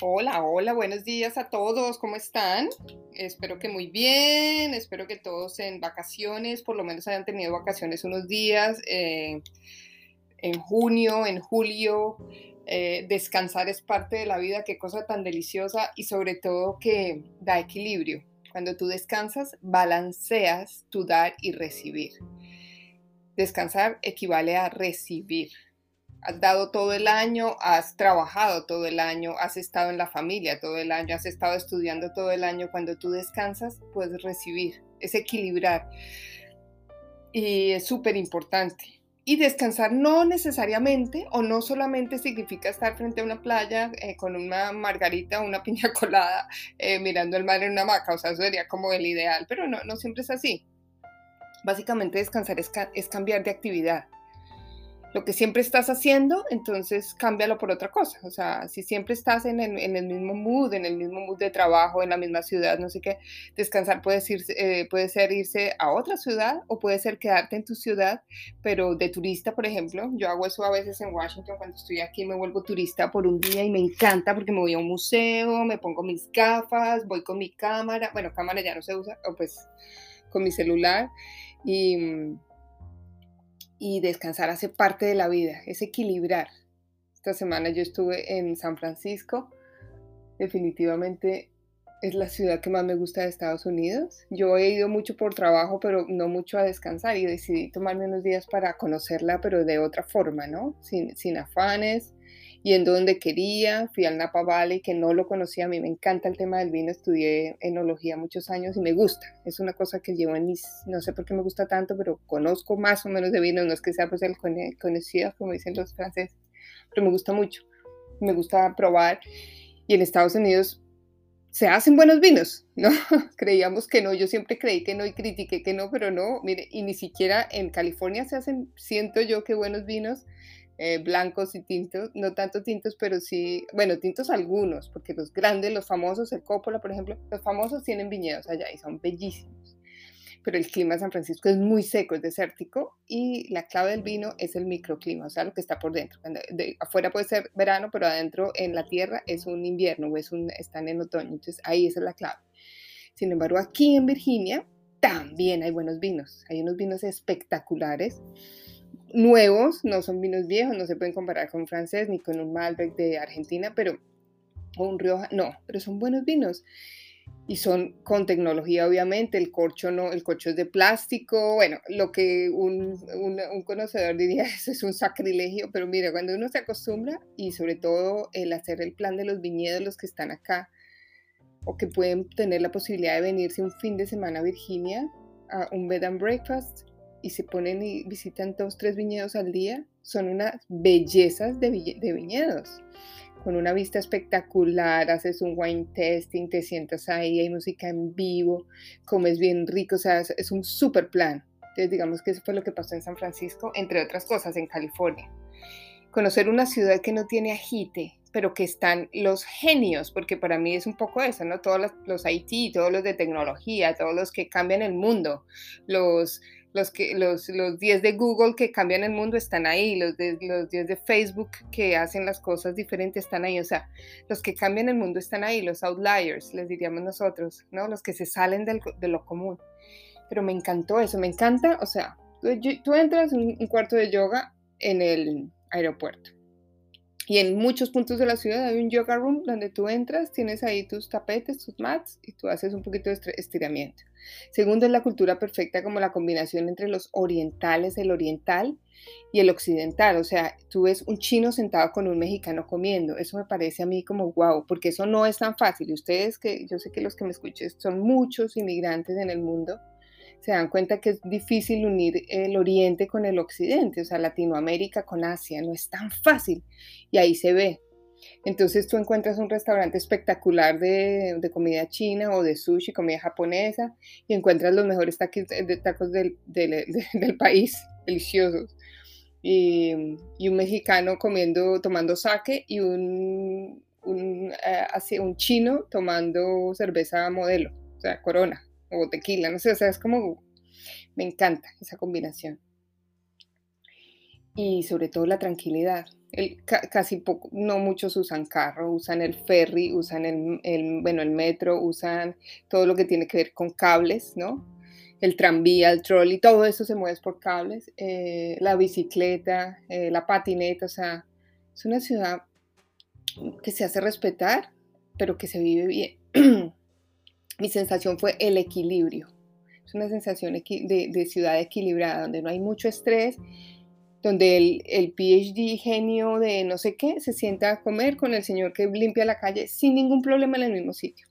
Hola, hola, buenos días a todos, ¿cómo están? Espero que muy bien, espero que todos en vacaciones, por lo menos hayan tenido vacaciones unos días, eh, en junio, en julio. Eh, descansar es parte de la vida, qué cosa tan deliciosa y sobre todo que da equilibrio. Cuando tú descansas, balanceas tu dar y recibir. Descansar equivale a recibir has dado todo el año, has trabajado todo el año, has estado en la familia todo el año, has estado estudiando todo el año, cuando tú descansas puedes recibir, es equilibrar. Y es súper importante. Y descansar no necesariamente o no solamente significa estar frente a una playa eh, con una margarita o una piña colada eh, mirando el mar en una hamaca, o sea, eso sería como el ideal, pero no, no siempre es así. Básicamente descansar es cambiar de actividad lo que siempre estás haciendo, entonces cámbialo por otra cosa. O sea, si siempre estás en el, mismo mood, en el mismo mood de trabajo, en la misma ciudad, no sé qué, descansar puede, eh, puede ser irse a otra ciudad o puede ser quedarte en tu ciudad, pero de turista, por ejemplo. Yo hago eso a veces en Washington, cuando estoy aquí me vuelvo turista por un día y me encanta porque me voy a un museo, me pongo mis gafas, voy con mi cámara, bueno, cámara ya no se usa, o pues con mi celular y mm, y descansar hace parte de la vida, es equilibrar. Esta semana yo estuve en San Francisco, definitivamente es la ciudad que más me gusta de Estados Unidos. Yo he ido mucho por trabajo, pero no mucho a descansar y decidí tomarme unos días para conocerla, pero de otra forma, ¿no? Sin, sin afanes, yendo donde quería, fui al Napa Valley que no lo conocía, a mí me encanta el tema del vino, estudié enología muchos años y me gusta, es una cosa que llevo en mis, no sé por qué me gusta tanto, pero conozco más o menos de vino, no es que sea pues el conocido como dicen los franceses, pero me gusta mucho, me gusta probar y en Estados Unidos se hacen buenos vinos, ¿no? Creíamos que no, yo siempre creí que no y critiqué que no, pero no, mire, y ni siquiera en California se hacen, siento yo que buenos vinos, eh, blancos y tintos, no tanto tintos, pero sí, bueno, tintos algunos, porque los grandes, los famosos, el Coppola, por ejemplo, los famosos tienen viñedos allá y son bellísimos. Pero el clima de San Francisco es muy seco, es desértico y la clave del vino es el microclima, o sea, lo que está por dentro. afuera puede ser verano, pero adentro en la tierra es un invierno o es un, están en otoño, entonces ahí es la clave. Sin embargo, aquí en Virginia también hay buenos vinos, hay unos vinos espectaculares nuevos, no son vinos viejos, no se pueden comparar con un francés ni con un Malbec de Argentina, pero o un Rioja, no, pero son buenos vinos. Y son con tecnología obviamente, el corcho no, el corcho es de plástico, bueno, lo que un, un, conocedor diría eso es un sacrilegio, pero mira, cuando uno se acostumbra y sobre todo el hacer el plan de los viñedos, los que están acá o que pueden tener la posibilidad de venirse un fin de semana a Virginia a un bed and breakfast, y se ponen y visitan dos, tres viñedos al día, son unas bellezas de, viñedos, con una vista espectacular, haces un wine testing, te sientas ahí, hay música en vivo, comes bien rico, o sea, es, un super plan. Entonces digamos que eso fue lo que pasó en San Francisco, entre otras cosas, en California. Conocer una ciudad que no tiene agite, pero que están los genios, porque para mí es un poco eso, ¿no? Todos los, los IT, todos los de tecnología, todos los que cambian el mundo, los los, que, los, los 10 de Google que cambian el mundo están ahí, los, de, los 10 de Facebook que hacen las cosas diferentes están ahí, o sea, los que cambian el mundo están ahí, los outliers, les diríamos nosotros, ¿no? Los que se salen del, de lo común. Pero me encantó eso, me encanta, o sea, tú, entras en un cuarto de yoga en el aeropuerto. Y en muchos puntos de la ciudad hay un yoga room donde tú entras, tienes ahí tus tapetes, tus mats y tú haces un poquito de estiramiento. Segundo es la cultura perfecta como la combinación entre los orientales, el oriental y el occidental. O sea, tú ves un chino sentado con un mexicano comiendo. Eso me parece a mí como wow, porque eso no es tan fácil. Y ustedes que yo sé que los que me escuchen son muchos inmigrantes en el mundo se dan cuenta que es difícil unir el Oriente con el Occidente, o sea, Latinoamérica con Asia, no es tan fácil. Y ahí se ve. Entonces tú encuentras un restaurante espectacular de, comida china o de sushi, comida japonesa, y encuentras los mejores tacos, de, tacos del, país, deliciosos. Y, un mexicano comiendo, tomando sake y un, un, eh, un chino tomando cerveza modelo, o sea, corona o tequila, no sé, o sea, es como, me encanta esa combinación. y sobre todo la tranquilidad. El, casi poco, no muchos usan carro, usan el ferry, usan el, bueno, el metro, usan todo lo que tiene que ver con cables, ¿no? El tranvía, el trolley, todo eso se mueve por cables, eh, la bicicleta, eh, la patineta, o sea, es una ciudad que se hace respetar, pero que se vive bien. Mi sensación fue el equilibrio. Es una sensación de, ciudad equilibrada, donde no hay mucho estrés donde el, el, PhD genio de no sé qué se sienta a comer con el señor que limpia la calle sin ningún problema en el mismo sitio.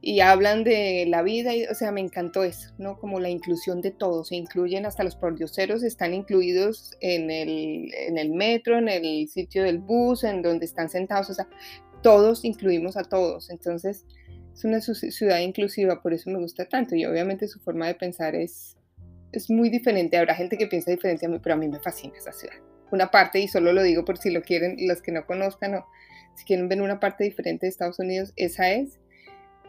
Y hablan de la vida, y, o sea, me encantó eso, ¿no? Como la inclusión de todos, se incluyen hasta los pordioseros, están incluidos en el, en el metro, en el sitio del bus, en donde están sentados, o sea, todos incluimos a todos. Entonces, es una ciudad inclusiva, por eso me gusta tanto. Y obviamente su forma de pensar es, es muy diferente. Habrá gente que piensa diferente a mí, pero a mí me fascina esa ciudad. Una parte, y solo lo digo por si lo quieren, los que no conozcan o si quieren ver una parte diferente de Estados Unidos, esa es.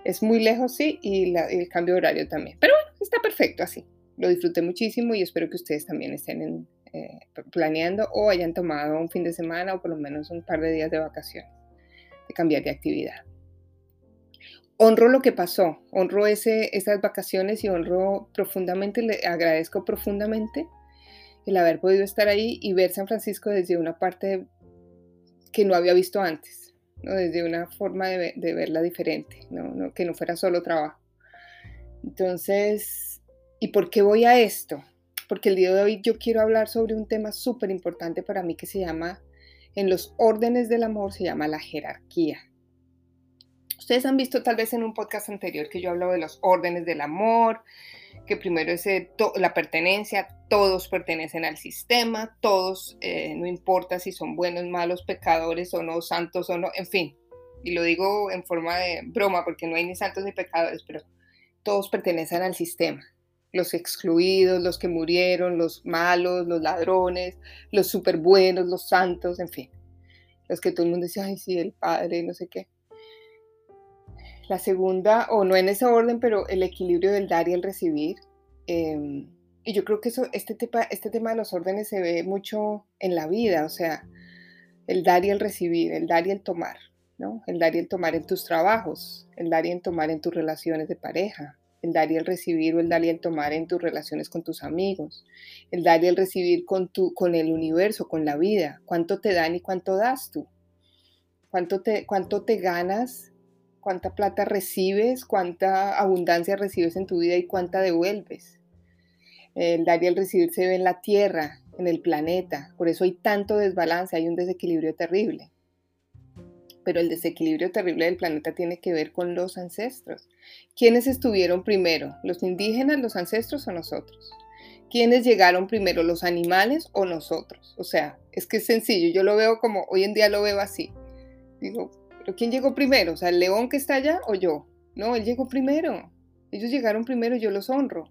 Es muy lejos, sí, y el cambio de horario también. Pero bueno, está perfecto así. Lo disfruté muchísimo y espero que ustedes también estén eh, planeando o hayan tomado un fin de semana o por lo menos un par de días de vacaciones, de cambiar de actividad honro lo que pasó, honro esas vacaciones y honro profundamente, le agradezco profundamente el haber podido estar ahí y ver San Francisco desde una parte que no había visto antes, ¿no? desde una forma de, verla diferente, ¿no? que no fuera solo trabajo. Entonces, ¿y por qué voy a esto? Porque el día de hoy yo quiero hablar sobre un tema súper importante para mí que se llama, en los órdenes del amor, se llama la jerarquía. Ustedes han visto tal vez en un podcast anterior que yo hablo de los órdenes del amor, que primero es eh, la pertenencia, todos pertenecen al sistema, todos, eh, no importa si son buenos, malos, pecadores o no, santos o no, en fin. Y lo digo en forma de broma porque no hay ni santos ni pecadores, pero todos pertenecen al sistema. Los excluidos, los que murieron, los malos, los ladrones, los súper buenos, los santos, en fin. Los que todo el mundo dice, ay, sí, el padre, no sé qué. La segunda, o no en ese orden, pero el equilibrio del dar y el recibir. Em, y yo creo que eso, este, tema, este tema de los órdenes se ve mucho en la vida, o sea, el dar y el recibir, el dar y el tomar, ¿no? El dar y el tomar en tus trabajos, el dar y el tomar en tus relaciones de pareja, el dar y el recibir o el dar y el tomar en tus relaciones con tus amigos, el dar y el recibir con, tu, con el universo, con la vida, cuánto te dan y cuánto das tú, cuánto te, cuánto te ganas cuánta plata recibes, cuánta abundancia recibes en tu vida y cuánta devuelves. El dar y el recibir se ve en la tierra, en el planeta, por eso hay tanto desbalance, hay un desequilibrio terrible. Pero el desequilibrio terrible del planeta tiene que ver con los ancestros. ¿Quiénes estuvieron primero? ¿Los indígenas, los ancestros o nosotros? ¿Quiénes llegaron primero, los animales o nosotros? O sea, es que es sencillo, yo lo veo como, hoy en día lo veo así. Digo, ¿quién llegó primero? O sea, el león que está allá o yo. No, él llegó primero. Ellos llegaron primero y yo los honro.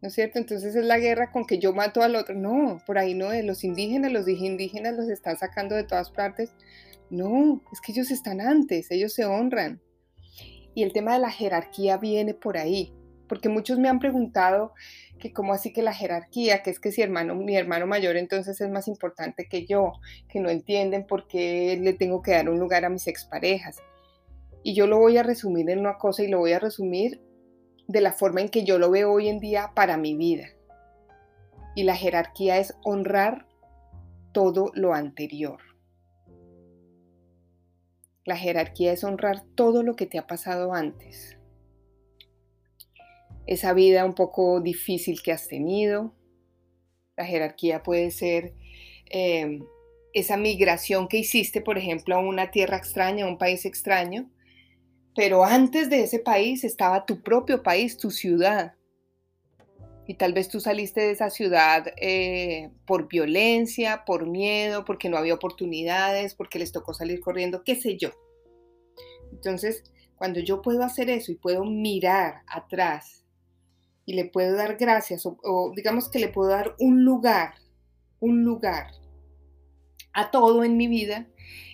¿No es cierto? Entonces es la guerra con que yo mato al otro. No, por ahí no es. Los indígenas, los indígenas los están sacando de todas partes. No, es que ellos están antes, ellos se honran. Y el tema de la jerarquía viene por ahí, porque muchos me han preguntado, que cómo así que la jerarquía, que es que si hermano, mi hermano mayor entonces es más importante que yo, que no entienden por qué le tengo que dar un lugar a mis exparejas. Y yo lo voy a resumir en una cosa y lo voy a resumir de la forma en que yo lo veo hoy en día para mi vida. Y la jerarquía es honrar todo lo anterior. La jerarquía es honrar todo lo que te ha pasado antes esa vida un poco difícil que has tenido. La jerarquía puede ser em, esa migración que hiciste, por ejemplo, a una tierra extraña, a un país extraño, pero antes de ese país estaba tu propio país, tu ciudad. Y tal vez tú saliste de esa ciudad eh, por violencia, por miedo, porque no había oportunidades, porque les tocó salir corriendo, qué sé yo. Entonces, cuando yo puedo hacer eso y puedo mirar atrás y le puedo dar gracias o, digamos que le puedo dar un lugar, un lugar a todo en mi vida,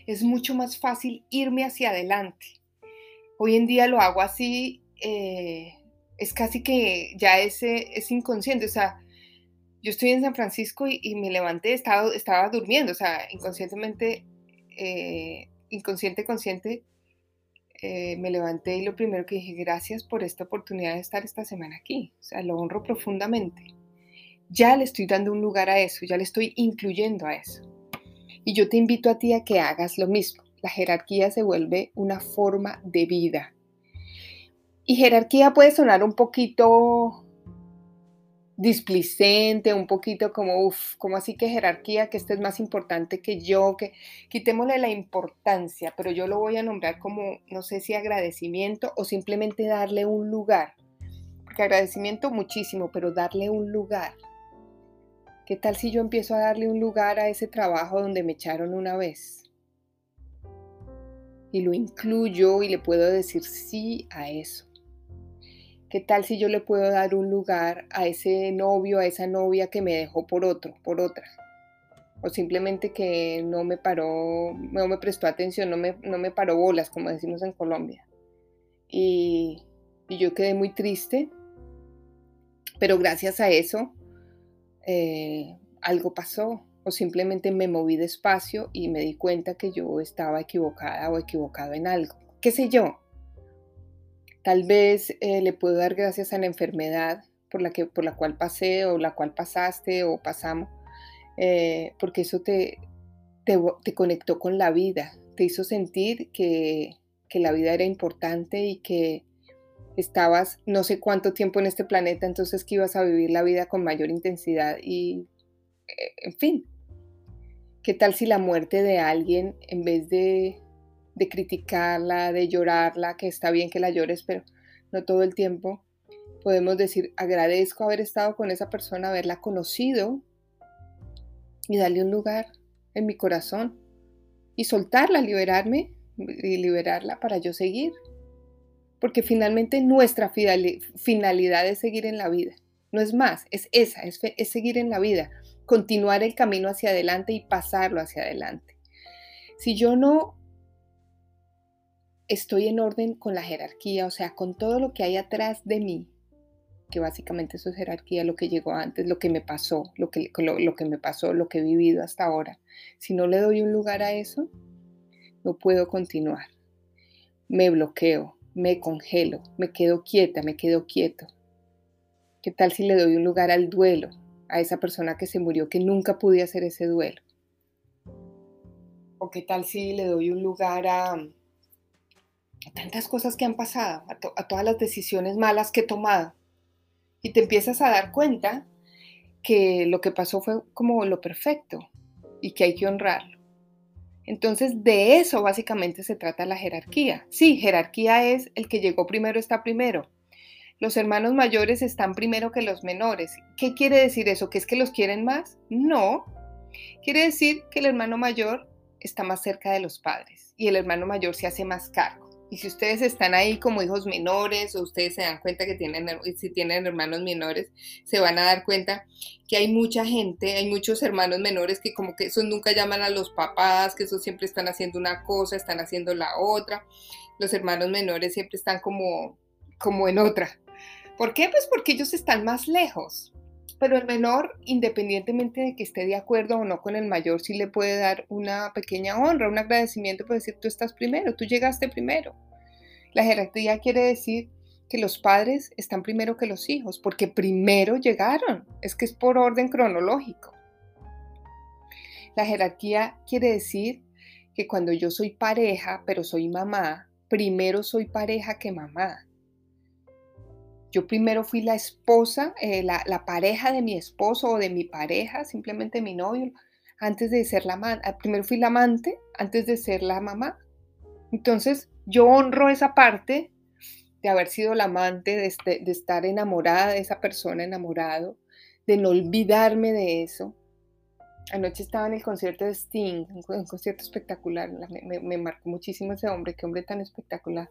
es mucho más fácil irme hacia adelante. Hoy en día lo hago así, eh, es casi que ya es, es inconsciente, o sea, yo estoy en San Francisco y, me levanté, estaba, estaba durmiendo, o sea, inconscientemente, eh, inconsciente, consciente, eh, me levanté y lo primero que dije, gracias por esta oportunidad de estar esta semana aquí, o sea, lo honro profundamente. Ya le estoy dando un lugar a eso, ya le estoy incluyendo a eso. Y yo te invito a ti a que hagas lo mismo. La jerarquía se vuelve una forma de vida. Y jerarquía puede sonar un poquito displicente, un poquito como, uff, como así que jerarquía, que este es más importante que yo, que quitémosle la importancia, pero yo lo voy a nombrar como, no sé si agradecimiento o simplemente darle un lugar. Porque agradecimiento muchísimo, pero darle un lugar. ¿Qué tal si yo empiezo a darle un lugar a ese trabajo donde me echaron una vez? Y lo incluyo y le puedo decir sí a eso. ¿Qué tal si yo le puedo dar un lugar a ese novio, a esa novia que me dejó por otro, por otra? O simplemente que no me paró, no me prestó atención, no me, no me paró bolas, como decimos en Colombia. Y, yo quedé muy triste, pero gracias a eso eh, algo pasó. O simplemente me moví despacio y me di cuenta que yo estaba equivocada o equivocado en algo. ¿Qué sé yo? Tal vez eh, le puedo dar gracias a la enfermedad por la, que, por la cual pasé o la cual pasaste o pasamos, eh, porque eso te, te, conectó con la vida, te hizo sentir que, la vida era importante y que estabas no sé cuánto tiempo en este planeta, entonces que ibas a vivir la vida con mayor intensidad y, eh, en fin, ¿qué tal si la muerte de alguien, en vez de de criticarla, de llorarla, que está bien que la llores, pero no todo el tiempo. Podemos decir, agradezco haber estado con esa persona, haberla conocido y darle un lugar en mi corazón y soltarla, liberarme y liberarla para yo seguir. Porque finalmente nuestra finalidad es seguir en la vida. No es más, es esa, es, es seguir en la vida, continuar el camino hacia adelante y pasarlo hacia adelante. Si yo no estoy en orden con la jerarquía, o sea, con todo lo que hay atrás de mí, que básicamente eso es jerarquía, lo que llegó antes, lo que me pasó, lo que, lo, que me pasó, lo que he vivido hasta ahora. Si no le doy un lugar a eso, no puedo continuar. Me bloqueo, me congelo, me quedo quieta, me quedo quieto. ¿Qué tal si le doy un lugar al duelo, a esa persona que se murió, que nunca pude hacer ese duelo? ¿O qué tal si le doy un lugar a, a tantas cosas que han pasado, a, todas las decisiones malas que he tomado. Y te empiezas a dar cuenta que lo que pasó fue como lo perfecto y que hay que honrarlo. Entonces, de eso básicamente se trata la jerarquía. Sí, jerarquía es el que llegó primero está primero. Los hermanos mayores están primero que los menores. ¿Qué quiere decir eso? ¿Que es que los quieren más? No. Quiere decir que el hermano mayor está más cerca de los padres y el hermano mayor se hace más cargo. Y si ustedes están ahí como hijos menores o ustedes se dan cuenta que tienen, si tienen hermanos menores, se van a dar cuenta que hay mucha gente, hay muchos hermanos menores que como que esos nunca llaman a los papás, que esos siempre están haciendo una cosa, están haciendo la otra. Los hermanos menores siempre están como, como en otra. ¿Por qué? Pues porque ellos están más lejos. Pero el menor, independientemente de que esté de acuerdo o no con el mayor, sí le puede dar una pequeña honra, un agradecimiento por decir, tú estás primero, tú llegaste primero. La jerarquía quiere decir que los padres están primero que los hijos, porque primero llegaron. Es que es por orden cronológico. La jerarquía quiere decir que cuando yo soy pareja, pero soy mamá, primero soy pareja que mamá. Yo primero fui la esposa, eh, la, pareja de mi esposo o de mi pareja, simplemente mi novio, antes de ser la amante. Ah, primero fui la amante antes de ser la mamá. Entonces, yo honro esa parte de haber sido la amante, de, este, estar enamorada de esa persona, enamorado, de no olvidarme de eso. Anoche estaba en el concierto de Sting, un, concierto espectacular. Me, me marcó muchísimo ese hombre, qué hombre tan espectacular.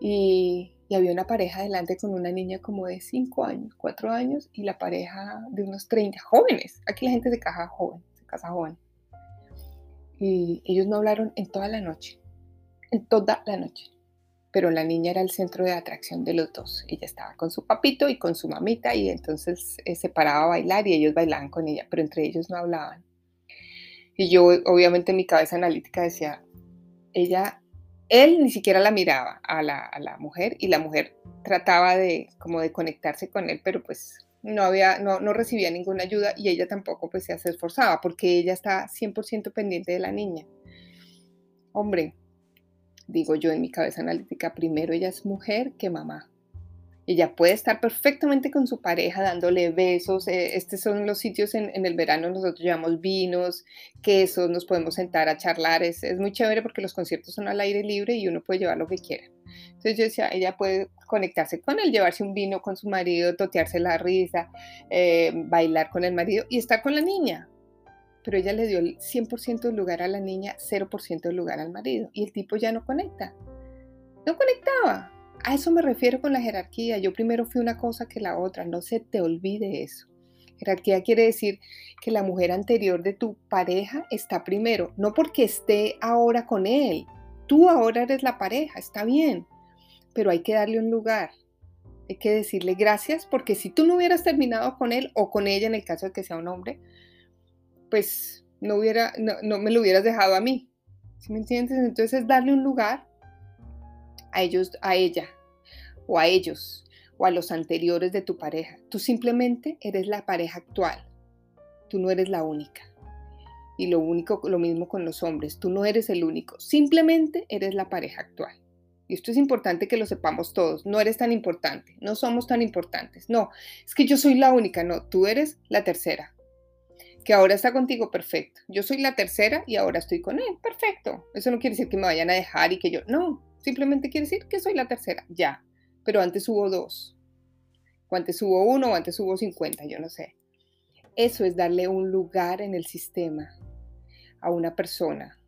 Y, había una pareja delante con una niña como de 5 años, 4 años, y la pareja de unos 30, jóvenes. Aquí la gente se casa joven, se casa joven. Y ellos no hablaron en toda la noche, en toda la noche. pero la niña era el centro de atracción de los dos. Ella estaba con su papito y con su mamita y entonces eh, se paraba a bailar y ellos bailaban con ella, pero entre ellos no hablaban. Y yo obviamente en mi cabeza analítica decía, ella, él ni siquiera la miraba a la, a la mujer y la mujer trataba de como de conectarse con él, pero pues no había, no, no recibía ninguna ayuda y ella tampoco pues se esforzaba porque ella está 100% pendiente de la niña. Hombre, digo yo en mi cabeza analítica, primero ella es mujer que mamá. Ella puede estar perfectamente con su pareja dándole besos. Eh, estos son los sitios en, el verano, nosotros llevamos vinos, quesos, nos podemos sentar a charlar. Es, muy chévere porque los conciertos son al aire libre y uno puede llevar lo que quiera. Entonces yo decía, ella puede conectarse con él, llevarse un vino con su marido, totearse la risa, eh, bailar con el marido y estar con la niña pero ella le dio el 100% del lugar a la niña, 0% del lugar al marido. Y el tipo ya no conecta. No conectaba. A eso me refiero con la jerarquía. Yo primero fui una cosa que la otra. No se te olvide eso. Jerarquía quiere decir que la mujer anterior de tu pareja está primero, no porque esté ahora con él. Tú ahora eres la pareja, está bien, pero hay que darle un lugar. Hay que decirle gracias porque si tú no hubieras terminado con él o con ella en el caso de que sea un hombre, pues no, me lo hubieras dejado a mí. ¿Sí me entiendes? Entonces es darle un lugar a ellos, a ella, o a ellos, o a los anteriores de tu pareja. Tú simplemente eres la pareja actual. Tú no eres la única. Y lo único, lo mismo con los hombres. Tú no eres el único. Simplemente eres la pareja actual. Y esto es importante que lo sepamos todos. No eres tan importante. No somos tan importantes. No, es que yo soy la única. No, tú eres la tercera que ahora está contigo, perfecto. Yo soy la tercera y ahora estoy con él, perfecto. Eso no quiere decir que me vayan a dejar y que yo, no, simplemente quiere decir que soy la tercera, ya. Pero antes hubo dos, o antes hubo uno, o antes hubo 50, yo no sé. Eso es darle un lugar en el sistema a una persona,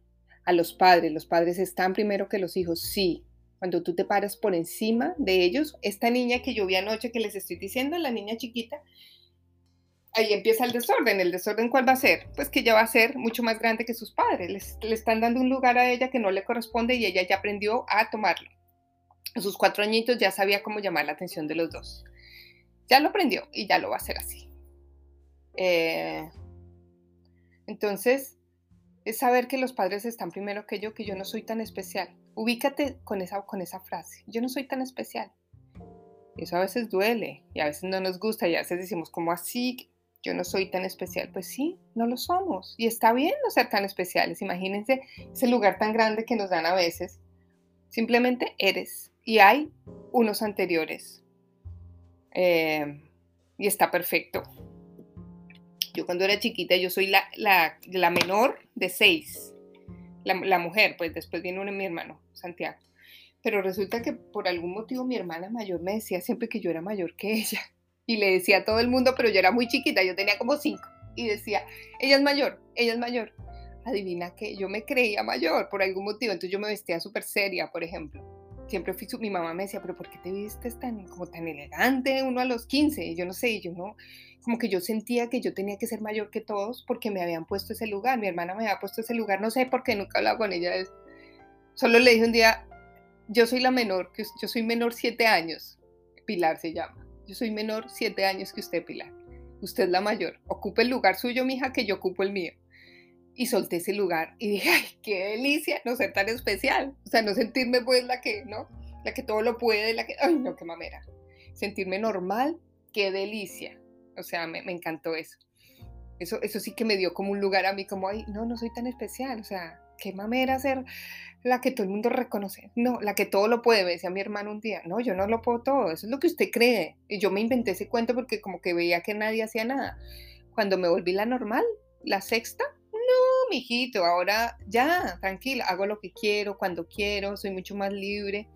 a los padres. Los padres están primero que los hijos, sí. Cuando tú te paras por encima de ellos, esta niña que yo vi anoche que les estoy diciendo, la niña chiquita, ahí empieza el desorden. ¿El desorden cuál va a ser? Pues que ella va a ser mucho más grande que sus padres. le están dando un lugar a ella que no le corresponde y ella ya aprendió a tomarlo. A sus cuatro añitos ya sabía cómo llamar la atención de los dos. Ya lo aprendió y ya lo va a hacer así. Eh, entonces, es saber que los padres están primero que yo, que yo no soy tan especial. Ubícate con esa, con esa frase. Yo no soy tan especial. Eso a veces duele y a veces no nos gusta y a veces decimos como así, yo no soy tan especial. Pues sí, no lo somos. Y está bien no ser tan especiales. Imagínense ese lugar tan grande que nos dan a veces. Simplemente eres. Y hay unos anteriores. Eh, y está perfecto. Yo cuando era chiquita, yo soy la, la, menor de seis. La, la, mujer, pues después viene uno, mi hermano, Santiago. Pero resulta que por algún motivo mi hermana mayor me decía siempre que yo era mayor que ella y le decía a todo el mundo, pero yo era muy chiquita, yo tenía como cinco, y decía, ella es mayor, ella es mayor. Adivina que yo me creía mayor por algún motivo, entonces yo me vestía súper seria, por ejemplo. Siempre fui, mi mamá me decía, pero ¿por qué te vistes tan, como tan elegante uno a los 15? Y yo no sé, y yo no, como que yo sentía que yo tenía que ser mayor que todos porque me habían puesto ese lugar, mi hermana me había puesto ese lugar, no sé por qué, nunca hablaba con ella. Solo le dije un día, yo soy la menor, yo soy menor siete años, Pilar se llama. Yo soy menor siete años que usted, Pilar. Usted es la mayor. Ocupe el lugar suyo, mija, que yo ocupo el mío. Y solté ese lugar y dije, ay, qué delicia no ser tan especial. O sea, no sentirme pues la que, ¿no? La que todo lo puede, la que, ay, no, qué mamera. Sentirme normal, qué delicia. O sea, me, me encantó eso. Eso, eso sí que me dio como un lugar a mí, como, ay, no, no soy tan especial. O sea, qué mamera ser la que todo el mundo reconoce. No, la que todo lo puede, me decía mi hermano un día. No, yo no lo puedo todo, eso es lo que usted cree. Y yo me inventé ese cuento porque como que veía que nadie hacía nada. Cuando me volví la normal, la sexta, no, mijito, ahora ya, tranquila, hago lo que quiero, cuando quiero, soy mucho más libre,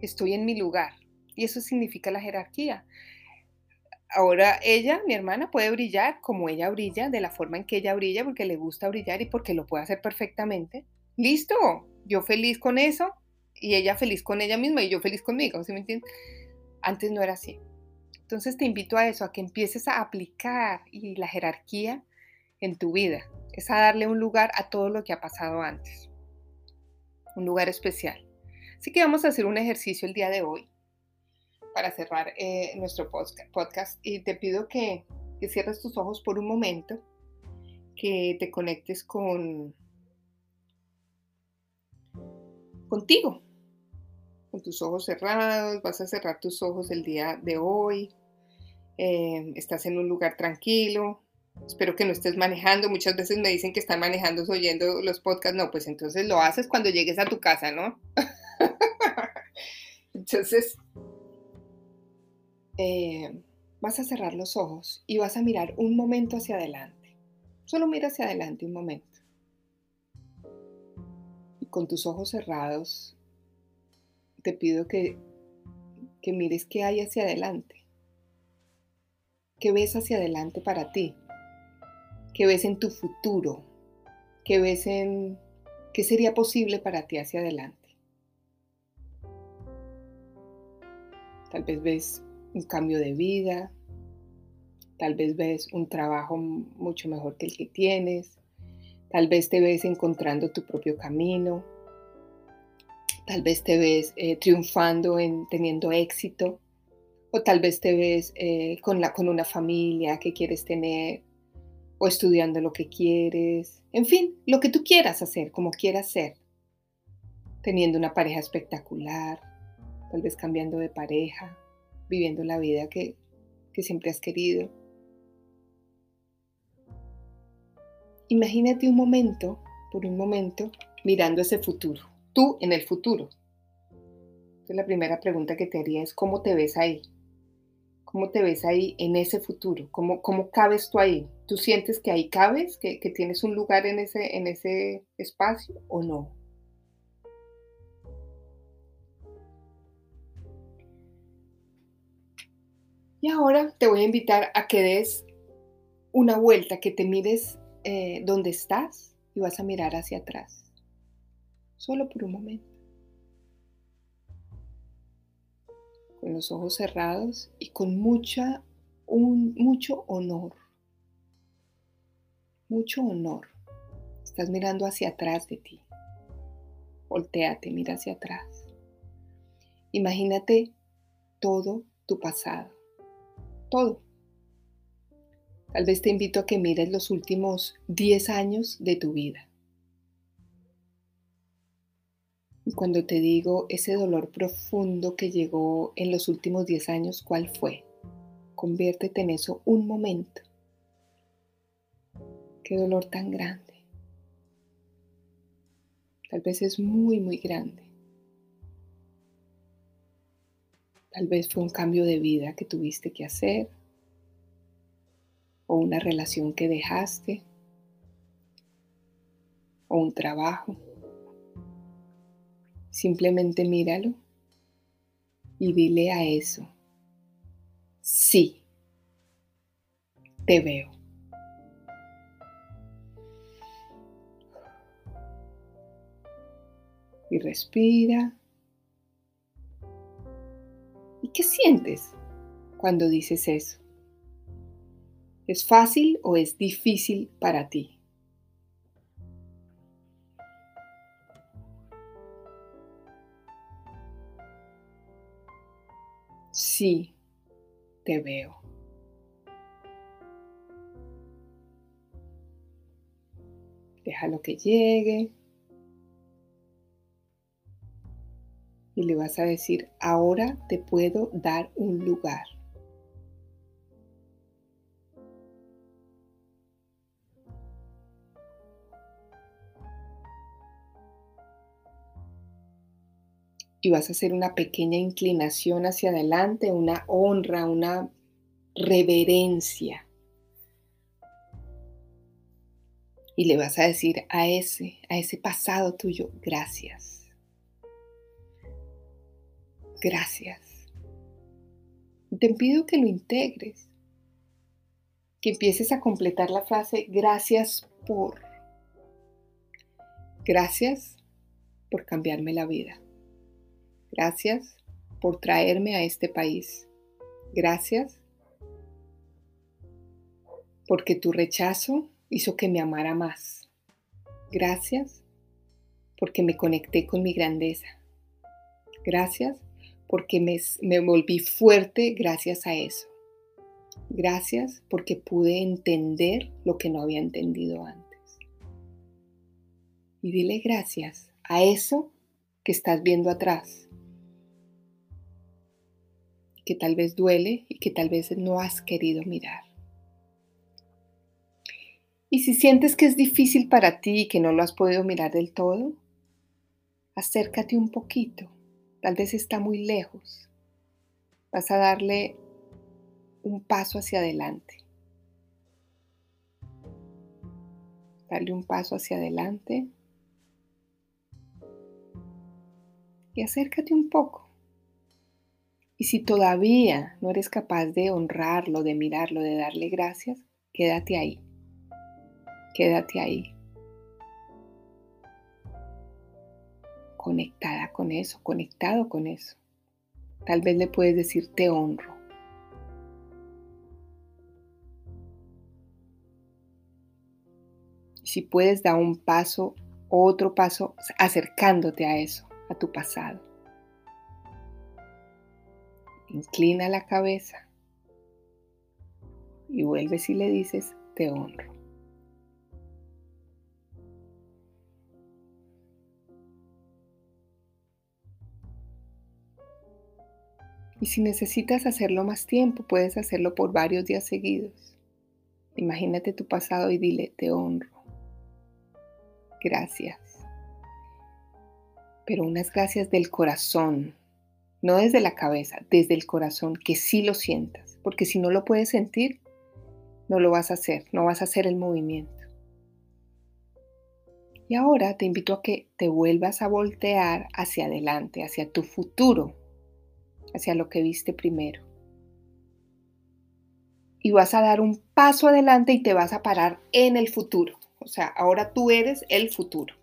estoy en mi lugar. Y eso significa la jerarquía. Ahora ella, mi hermana, puede brillar como ella brilla, de la forma en que ella brilla, porque le gusta brillar y porque lo puede hacer perfectamente. Listo, yo feliz con eso y ella feliz con ella misma y yo feliz conmigo, ¿sí me entiendes? Antes no era así. Entonces te invito a eso, a que empieces a aplicar y la jerarquía en tu vida. Es a darle un lugar a todo lo que ha pasado antes. Un lugar especial Así que vamos a hacer un ejercicio el día de hoy para cerrar eh, nuestro podcast y te pido que, que cierres tus ojos por un momento, que te conectes con contigo, con tus ojos cerrados, vas a cerrar tus ojos el día de hoy, eh, estás en un lugar tranquilo, espero que no estés manejando, muchas veces me dicen que están manejando oyendo los podcasts, no, pues entonces lo haces cuando llegues a tu casa, ¿no? entonces, eh, vas a cerrar los ojos y vas a mirar un momento hacia adelante, solo mira hacia adelante un momento. Y con tus ojos cerrados, te pido que, que mires qué hay hacia adelante. ¿Qué ves hacia adelante para ti? ¿Qué ves en tu futuro? ¿Qué ves en qué sería posible para ti hacia adelante? Tal vez ves un cambio de vida, tal vez ves un trabajo mucho mejor que el que tienes, tal vez te ves encontrando tu propio camino, tal vez te ves eh, triunfando en teniendo éxito, o tal vez te ves eh, con, la, con una familia que quieres tener, o estudiando lo que quieres, en fin, lo que tú quieras hacer, como quieras ser, teniendo una pareja espectacular, tal vez cambiando de pareja, viviendo la vida que, que siempre has querido. Imagínate un momento, por un momento, mirando ese futuro, tú en el futuro. La primera pregunta que te haría es, ¿cómo te ves ahí? ¿Cómo te ves ahí en ese futuro? ¿Cómo, cómo cabes tú ahí? ¿Tú sientes que ahí cabes, que, que tienes un lugar en ese, en ese espacio o no? Y ahora te voy a invitar a que des una vuelta, que te mires eh, donde estás y vas a mirar hacia atrás, solo por un momento. con los ojos cerrados y con mucha, mucho honor. Mucho honor. Estás mirando hacia atrás de ti. Volteate, mira hacia atrás. Imagínate todo tu pasado. Todo. Tal vez te invito a que mires los últimos 10 años de tu vida. Y cuando te digo ese dolor profundo que llegó en los últimos 10 años, ¿cuál fue? Conviértete en eso un momento. Qué dolor tan grande. Tal vez es muy, muy grande. Tal vez fue un cambio de vida que tuviste que hacer o una relación que dejaste o un trabajo. Simplemente míralo y dile a eso, sí, te veo. Y respira. ¿Y qué sientes cuando dices eso? ¿Es fácil o es difícil para ti? Sí, te veo. Déjalo que llegue. Y le vas a decir, ahora te puedo dar un lugar. y vas a hacer una pequeña inclinación hacia adelante, una honra, una reverencia. Y le vas a decir a ese, a ese pasado tuyo, gracias. Gracias. Te pido que lo integres, que empieces a completar la frase gracias por. Gracias por cambiarme la vida. Gracias por traerme a este país. Gracias porque tu rechazo hizo que me amara más. Gracias porque me conecté con mi grandeza. Gracias porque me, me volví fuerte gracias a eso. Gracias porque pude entender lo que no había entendido antes. Y dile gracias a eso que estás viendo atrás, que tal vez duele y que tal vez no has querido mirar. Y si sientes que es difícil para ti y que no lo has podido mirar del todo, acércate un poquito, tal vez está muy lejos. Vas a darle un paso hacia adelante. Darle un paso hacia adelante. Y acércate un poco. Y si todavía no eres capaz de honrarlo, de mirarlo, de darle gracias, quédate ahí. Quédate ahí. Conectada con eso, conectado con eso. Tal vez le puedes decir te honro. si puedes dar un paso, otro paso, acercándote a eso, a tu pasado. Inclina la cabeza y vuelves y le dices, te honro. Y si necesitas hacerlo más tiempo, puedes hacerlo por varios días seguidos. Imagínate tu pasado y dile, te honro gracias. Pero unas gracias del corazón, no desde la cabeza, desde el corazón, que sí lo sientas, porque si no lo puedes sentir, no lo vas a hacer, no vas a hacer el movimiento. Y ahora te invito a que te vuelvas a voltear hacia adelante, hacia tu futuro, hacia lo que viste primero. Y vas a dar un paso adelante y te vas a parar en el futuro. O sea, ahora tú eres el futuro.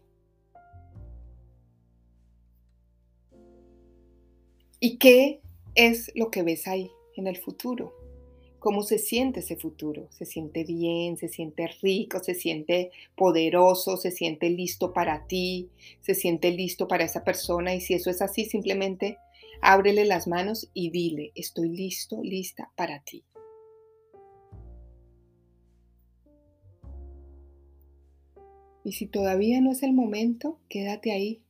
¿Y qué es lo que ves ahí en el futuro? ¿Cómo se siente ese futuro? ¿Se siente bien? ¿Se siente rico? ¿Se siente poderoso? ¿Se siente listo para ti? ¿Se siente listo para esa persona? Y si eso es así, simplemente ábrele las manos y dile, estoy listo, lista para ti. Y si todavía no es el momento, quédate ahí,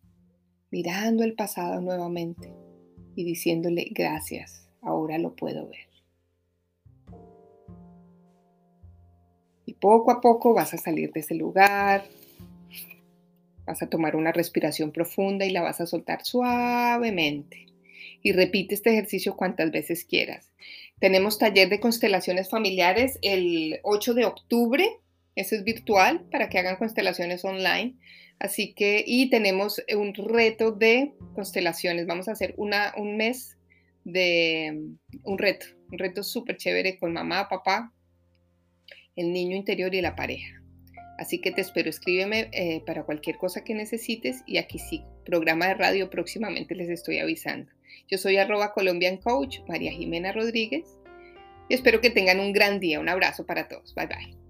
mirando el pasado nuevamente y diciéndole gracias, ahora lo puedo ver. Y poco a poco vas a salir de ese lugar, vas a tomar una respiración profunda y la vas a soltar suavemente. Y repite este ejercicio cuantas veces quieras. Tenemos taller de constelaciones familiares el 8 de octubre eso es virtual para que hagan constelaciones online. Así que, y tenemos un reto de constelaciones. Vamos a hacer una, un mes de un reto, un reto súper chévere con mamá, papá, el niño interior y la pareja. Así que te espero, escríbeme eh, para cualquier cosa que necesites y aquí sí, programa de radio próximamente les estoy avisando. Yo soy arroba Colombian Coach, María Jimena Rodríguez, y espero que tengan un gran día. Un abrazo para todos. Bye bye.